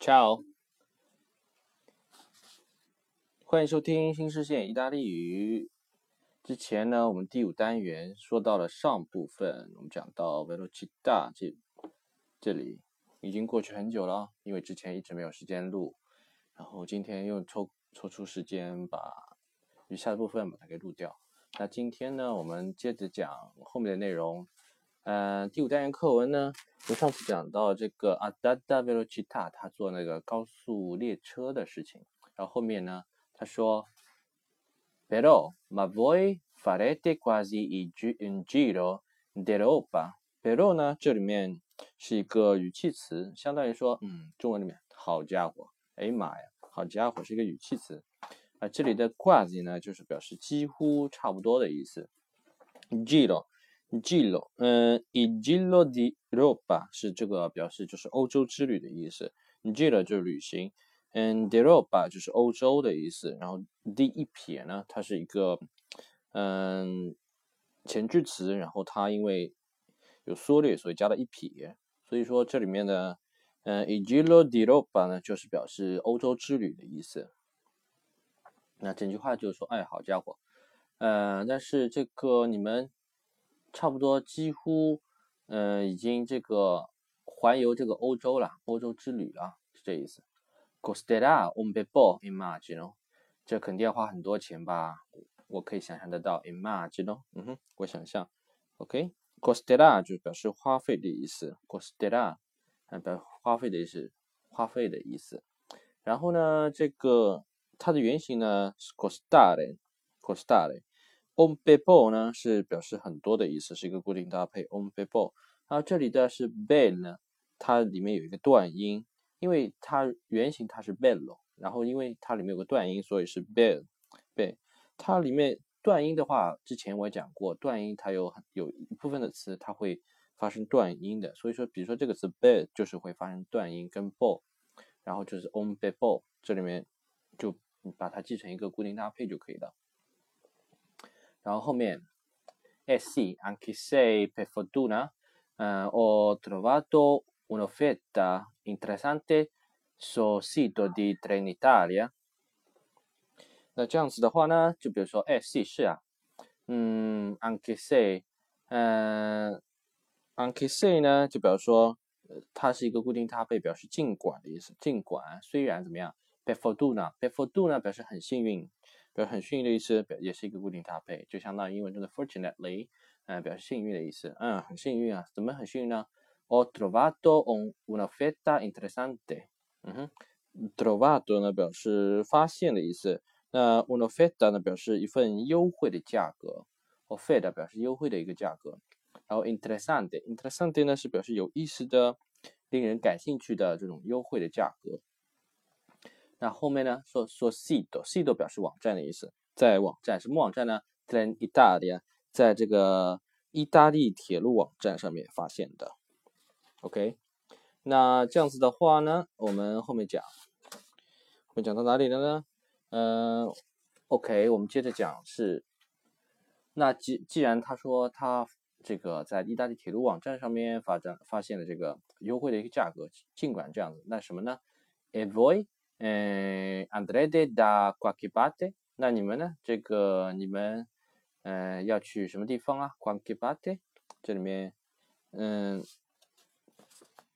Ciao，欢迎收听新视线意大利语。之前呢，我们第五单元说到了上部分，我们讲到 velocità 这这里已经过去很久了，因为之前一直没有时间录，然后今天又抽抽出时间把余下的部分把它给录掉。那今天呢，我们接着讲后面的内容。嗯，第五单元课文呢，我上次讲到这个 Adada velocita，他坐那个高速列车的事情。然后后面呢，他说，pero ma voi farete quasi un giro d'Europa。Però 呢，这里面是一个语气词，相当于说，嗯，中文里面，好家伙，哎妈呀，好家伙是一个语气词。啊，这里的 quasi 呢，就是表示几乎、差不多的意思。Giro。Giro，嗯，i Giro di Europa 是这个表示就是欧洲之旅的意思。Giro 就是旅行，嗯，Europa 就是欧洲的意思。然后 d 一撇呢，它是一个嗯前置词，然后它因为有缩略，所以加了一撇。所以说这里面的嗯，Giro di Europa 呢，就是表示欧洲之旅的意思。那整句话就是说，哎，好家伙，嗯，但是这个你们。差不多几乎，嗯，已经这个环游这个欧洲了，欧洲之旅了，是这意思。Costera un bel po' immagino，这肯定要花很多钱吧？我可以想象得到，immagino，嗯哼，我想象。OK，costerà 就表示花费的意思，costerà 啊表花费的意思，花费的意思。然后呢，这个它的原型呢是 costare，costare。On people 呢是表示很多的意思，是一个固定搭配。On people，然后这里的是 bell 呢，它里面有一个断音，因为它原型它是 bello，然后因为它里面有个断音，所以是 bell。bell，它里面断音的话，之前我也讲过，断音它有很有一部分的词它会发生断音的，所以说比如说这个词 bell 就是会发生断音，跟 ball，然后就是 on people，这里面就把它记成一个固定搭配就可以了。然后后面，eh sì, anche se per fortuna eh, ho trovato un'offerta interessante sul sito di Trenitalia。那这样子的话呢，就比如说，eh sì 是啊，嗯，anche se，嗯，anche se 呢，就表示说，它是一个固定搭配，表示尽管的意思，尽管，虽然怎么样，per fortuna，per fortuna 表示很幸运。很幸运的意思，表也是一个固定搭配，就相当于英文中的 fortunately，嗯，表示幸运的意思。嗯，很幸运啊，怎么很幸运呢？Ho trovato un'offerta interessante。嗯哼，trovato 呢表示发现的意思，那 un'offerta 呢表示一份优惠的价格，offerta 表示优惠的一个价格，然后 interessante，interessante 呢是表示有意思的、令人感兴趣的这种优惠的价格。那后面呢？说说 sito，sito 表示网站的意思，在网站什么网站呢？在意大利，在这个意大利铁路网站上面发现的。OK，那这样子的话呢，我们后面讲，会讲到哪里了呢？嗯，OK，我们接着讲是，那既既然他说他这个在意大利铁路网站上面发展发现了这个优惠的一个价格，尽管这样子，那什么呢？Avoid。嗯，andrete da qualche parte？那你们呢？这个你们，嗯，要去什么地方啊？qualche parte？这里面，嗯，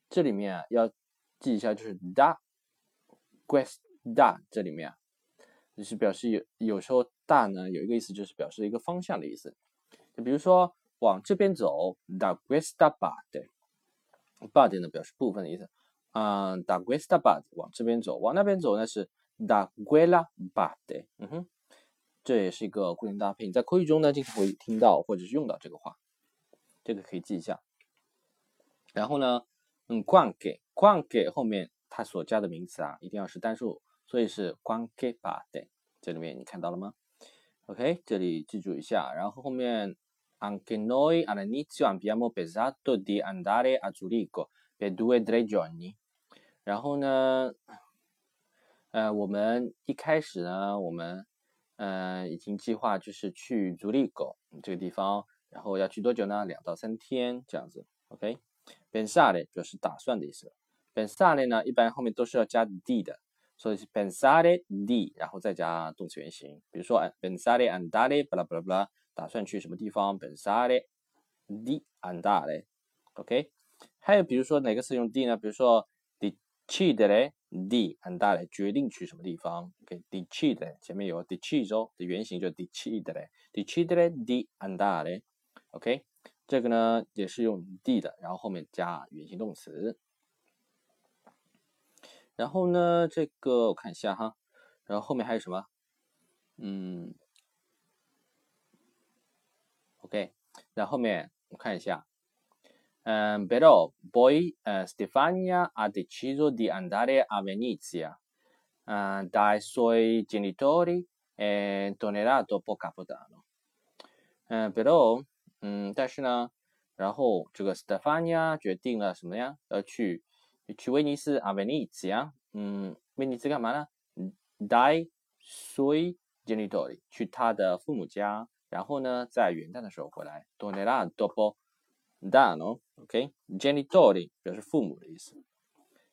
这里面啊要记一下，就是 da，questa 这里面啊，就是表示有有时候 da 呢有一个意思，就是表示一个方向的意思。就比如说往这边走，da questa parte，parte 呢表示部分的意思。嗯，da questa parte 往这边走，往那边走呢是 da quella parte。嗯哼，这也是一个固定搭配，你在口语中呢经常会听到或者是用到这个话，这个可以记一下。然后呢，嗯，quanque quanque 后面它所加的名词啊一定要是单数，所以是 quanque parte。这里面你看到了吗？OK，这里记住一下。然后后面 anche noi all'inizio abbiamo pensato di andare a Zurigo per due tre giorni。然后呢，呃，我们一开始呢，我们嗯已经计划就是去足利狗这个地方，然后要去多久呢？两到三天这样子。OK，pensare 表示打算的意思 pensare 呢，一般后面都是要加 d 的，所以是 pensare d，然后再加动词原形。比如说哎 pensare andare，巴拉巴拉巴拉，打算去什么地方？pensare d andare，OK。还有比如说哪个词用 d 呢？比如说 decidere di andare，决定去什么地方？OK，decidere 前面有 decide 的原型就 decidere，decidere di andare，OK。这个呢也是用 d 的，然后后面加原形动词。然后呢，这个我看一下哈，然后后面还有什么？嗯，OK，然后后面我看一下，嗯，però poi Stefania ha deciso di andare a Venezia, dai suoi genitori e tornerà dopo Capodanno。嗯，però 嗯，但是呢，然后这个 Stefania 决定了什么呀？要去去威尼斯啊，威尼斯啊，嗯，威尼斯干嘛呢 dai sui genitori，去他的父母家，然后呢，在元旦的时候回来。Tornerà dopo Danno，OK？Genitori 表示父母的意思。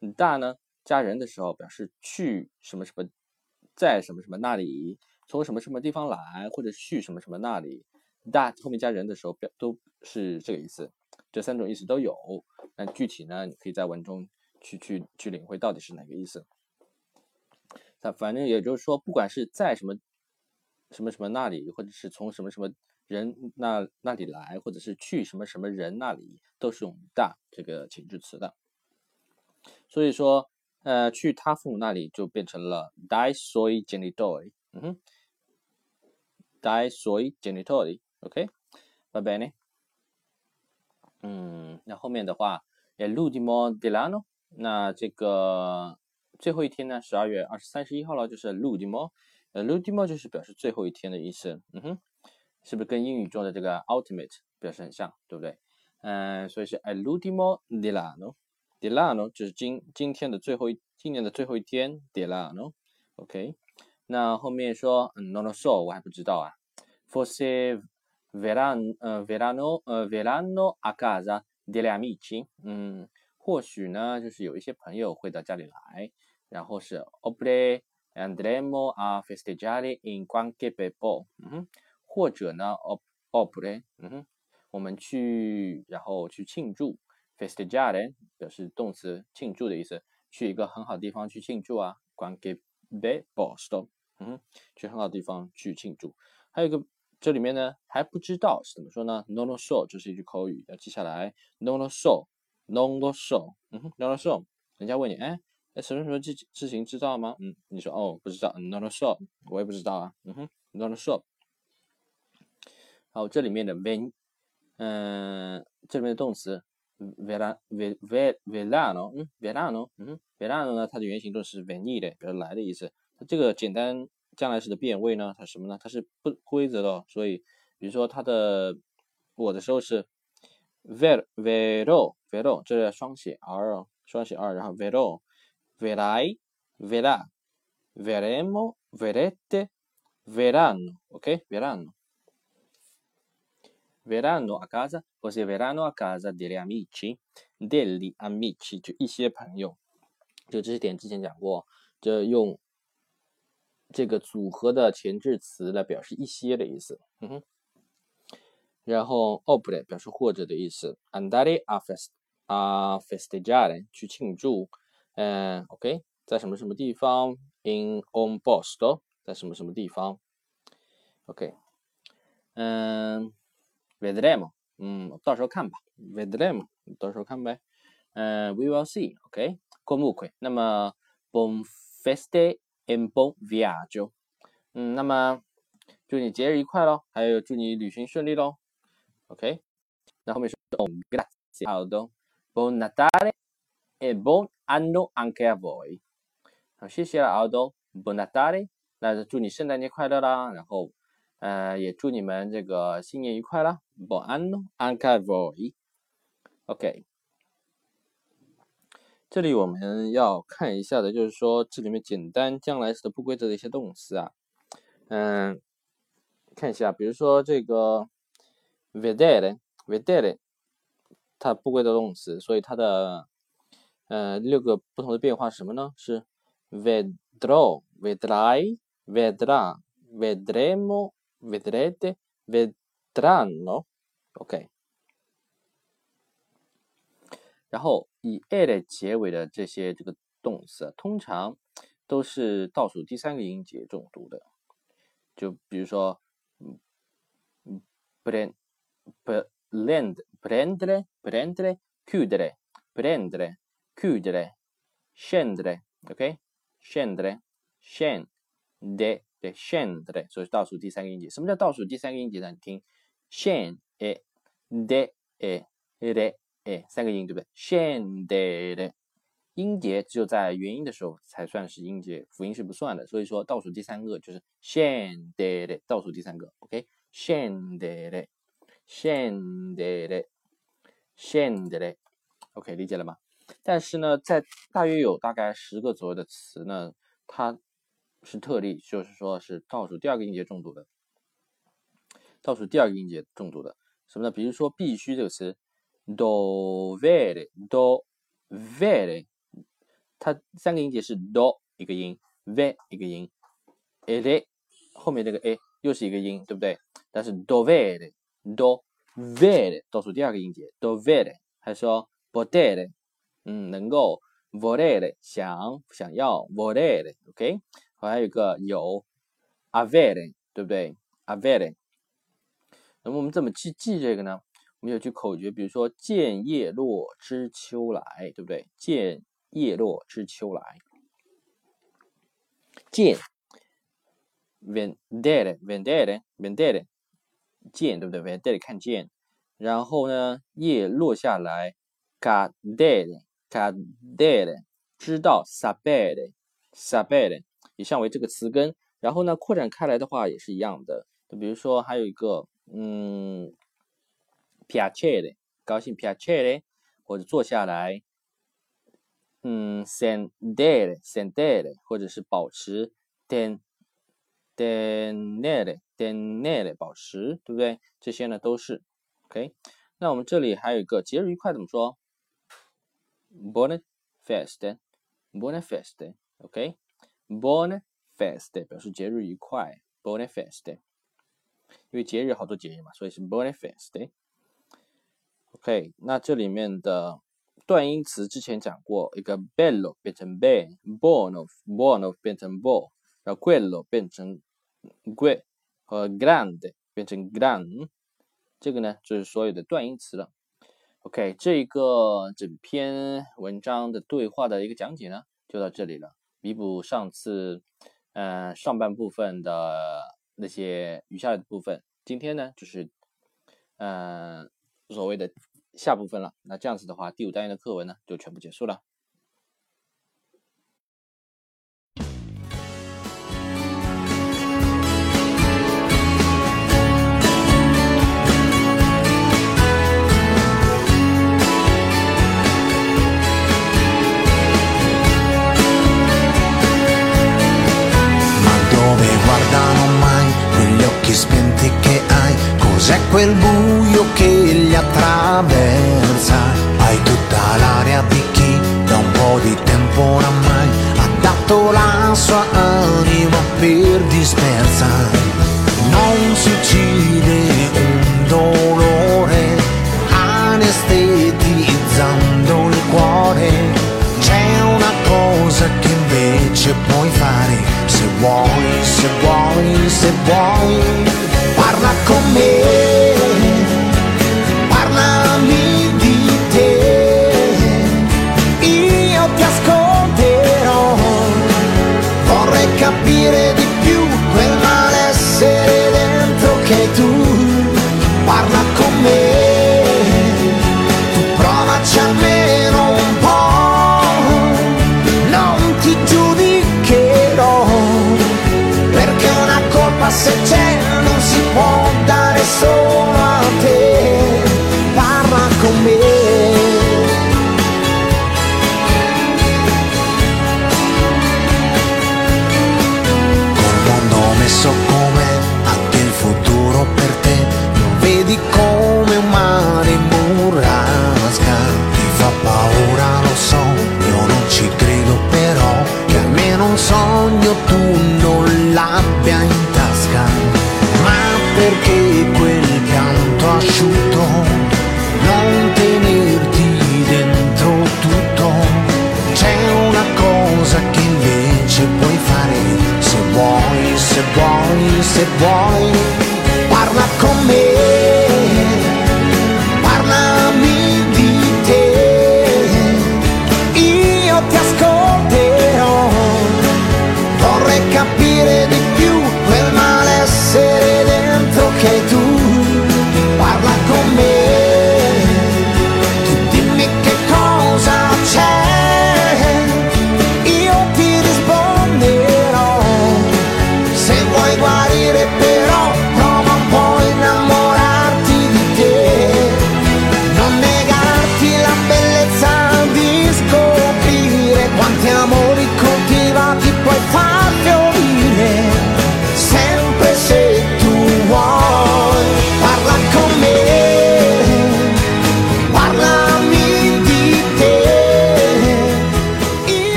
Da 呢，加人的时候表示去什么什么，在什么什么那里，从什么什么地方来，或者去什么什么那里。that 后面加人的时候，表都是这个意思，这三种意思都有。那具体呢，你可以在文中去去去领会到底是哪个意思。那反正也就是说，不管是在什么什么什么那里，或者是从什么什么人那那里来，或者是去什么什么人那里，都是用 da 这个前置词的。所以说，呃，去他父母那里就变成了 dai soi genitori。嗯哼，dai suoi genitori。OK，va bene。嗯，那后面的话，l'ultimo dell'anno，那这个最后一天呢，十二月二十三十一号了，就是 l'ultimo，呃，l'ultimo 就是表示最后一天的意思。嗯哼，是不是跟英语中的这个 ultimate 表示很像，对不对？嗯，所以是 l'ultimo dell'anno，dell'anno 就是今今天的最后一，今年的最后一天，dell'anno。OK，那后面说，non lo so，我还不知道啊，forse verranno, uh, verranno, uh, verranno a casa degli amici，嗯，或许呢，就是有一些朋友会到家里来，然后是 oppure andremo a festeggiare in qualche bebo，嗯哼，或者呢，oppure，嗯哼，我们去，然后去庆祝，festeggiare 表示动词庆祝的意思，去一个很好的地方去庆祝啊，qualche beppo，嗯哼，去很好的地方去庆祝，还有一个。这里面呢还不知道是怎么说呢，nono show，这是一句口语，要记下来。，nono show，nono show，嗯哼，nono show，。人家问你，哎，什么什么事事情知道吗？嗯，你说哦，不知道。Non lo so，我也不知道啊。嗯哼，Non lo so。好，这里面的 ven，嗯，这里面的动词 verano，嗯，verano，嗯，Veran 呢，它的原型动词是 venire，表示来的意思。它这个简单。将来时的变位呢？它什么呢？它是不规则的，所以比如说它的我的时候是 ver vero vero，这是双写 r 双写 r，然后 vero verai verà veremo verete verranno，OK verranno verranno a casa，或是 verranno a casa degli amici，degli amici 就一些朋友，就这些点之前讲过，就用。这个组合的前置词来表示一些的意思，嗯哼。然后 o p e r 表示或者的意思，andare a fest a festeggiare 去庆祝，嗯，OK，在什么什么地方？in un posto 在什么什么地方？OK，嗯，vedremo，嗯，到时候看吧，vedremo，到时候看呗，嗯，we will see，OK，comunque，那么 buon feste。En buon viaggio，嗯，那么祝你节日愉快喽，还有祝你旅行顺利喽。OK，那后面是 Grazie Aldo，Buon Natale e buon anno anche a voi。好，谢谢了 Aldo，Buon Natale，那祝你圣诞节快乐啦，然后呃也祝你们这个新年愉快啦，Buon anno anche a voi。OK。这里我们要看一下的，就是说这里面简单将来时的不规则的一些动词啊，嗯，看一下，比如说这个 vedere vedere，它不规则动词，所以它的呃，六个不同的变化是什么呢？是 vedro、vedrai、vedra、vedremo、vedrete、vedranno。OK。然后以 e 结尾的这些这个动词，通常都是倒数第三个音节重读的。就比如说，嗯，prend、prend、prendere、prendere、chiudere、prendere、chiudere、scendere，OK？scendere、scende、scendere，所以倒数第三个音节。什么叫倒数第三个音节呢？你听，scende、de、re。哎，三个音对不对？scendere，音节只有在元音的时候才算是音节，辅音是不算的。所以说倒数第三个就是 scendere，倒数第三个，OK？scendere，scendere，scendere，OK，理解了吗？但是呢，在大约有大概十个左右的词呢，它是特例，就是说是倒数第二个音节重读的，倒数第二个音节重读的，什么呢？比如说必须这个词。dovere，dovere，它三个音节是 do 一个音，ve 一个音，ere 后面这个 a 又是一个音，对不对？但是 dovere，dovere 倒数第二个音节，dovere，还说 potere，嗯，能够，volere 想想要，volere，OK，我还有一个有，avere，对不对？avere，那么我们怎么去记这个呢？我们有句口诀，比如说“见叶落知秋来”，对不对？“见叶落知秋来”，见，vendere，vendere，vendere，见，对不对？vendere 看见，然后呢，叶落下来 g a d e r cadere，知道，sapere，sapere，以上为这个词根，然后呢，扩展开来的话也是一样的。就比如说还有一个，嗯。piacere，高兴，piacere，或者坐下来，嗯，sendere，sendere，或者是保持，ten，tenere，tenere，保持，对不对？这些呢都是，OK。那我们这里还有一个节日愉快怎么说？Buone feste，buone feste，OK？Buone feste 表示节日愉快，buone feste。因为节日好多节日嘛，所以是 buone feste。OK，那这里面的断音词之前讲过，一个 bello 变成 be，buono，buono 变成 bo，然后 quello 变成 gue，和 grande 变成 gran，这个呢就是所有的断音词了。OK，这个整篇文章的对话的一个讲解呢就到这里了，弥补上次呃上半部分的那些余下的部分，今天呢就是嗯。所谓的下部分了，那这样子的话，第五单元的课文呢就全部结束了。La sua anima per dispersa. Non si uccide un dolore anestetizzando il cuore. C'è una cosa che invece puoi fare se vuoi, se vuoi, se vuoi parla con me, vorrei capire di più quel vuoi, se vuoi, se vuoi, parla con me. puoi guarire per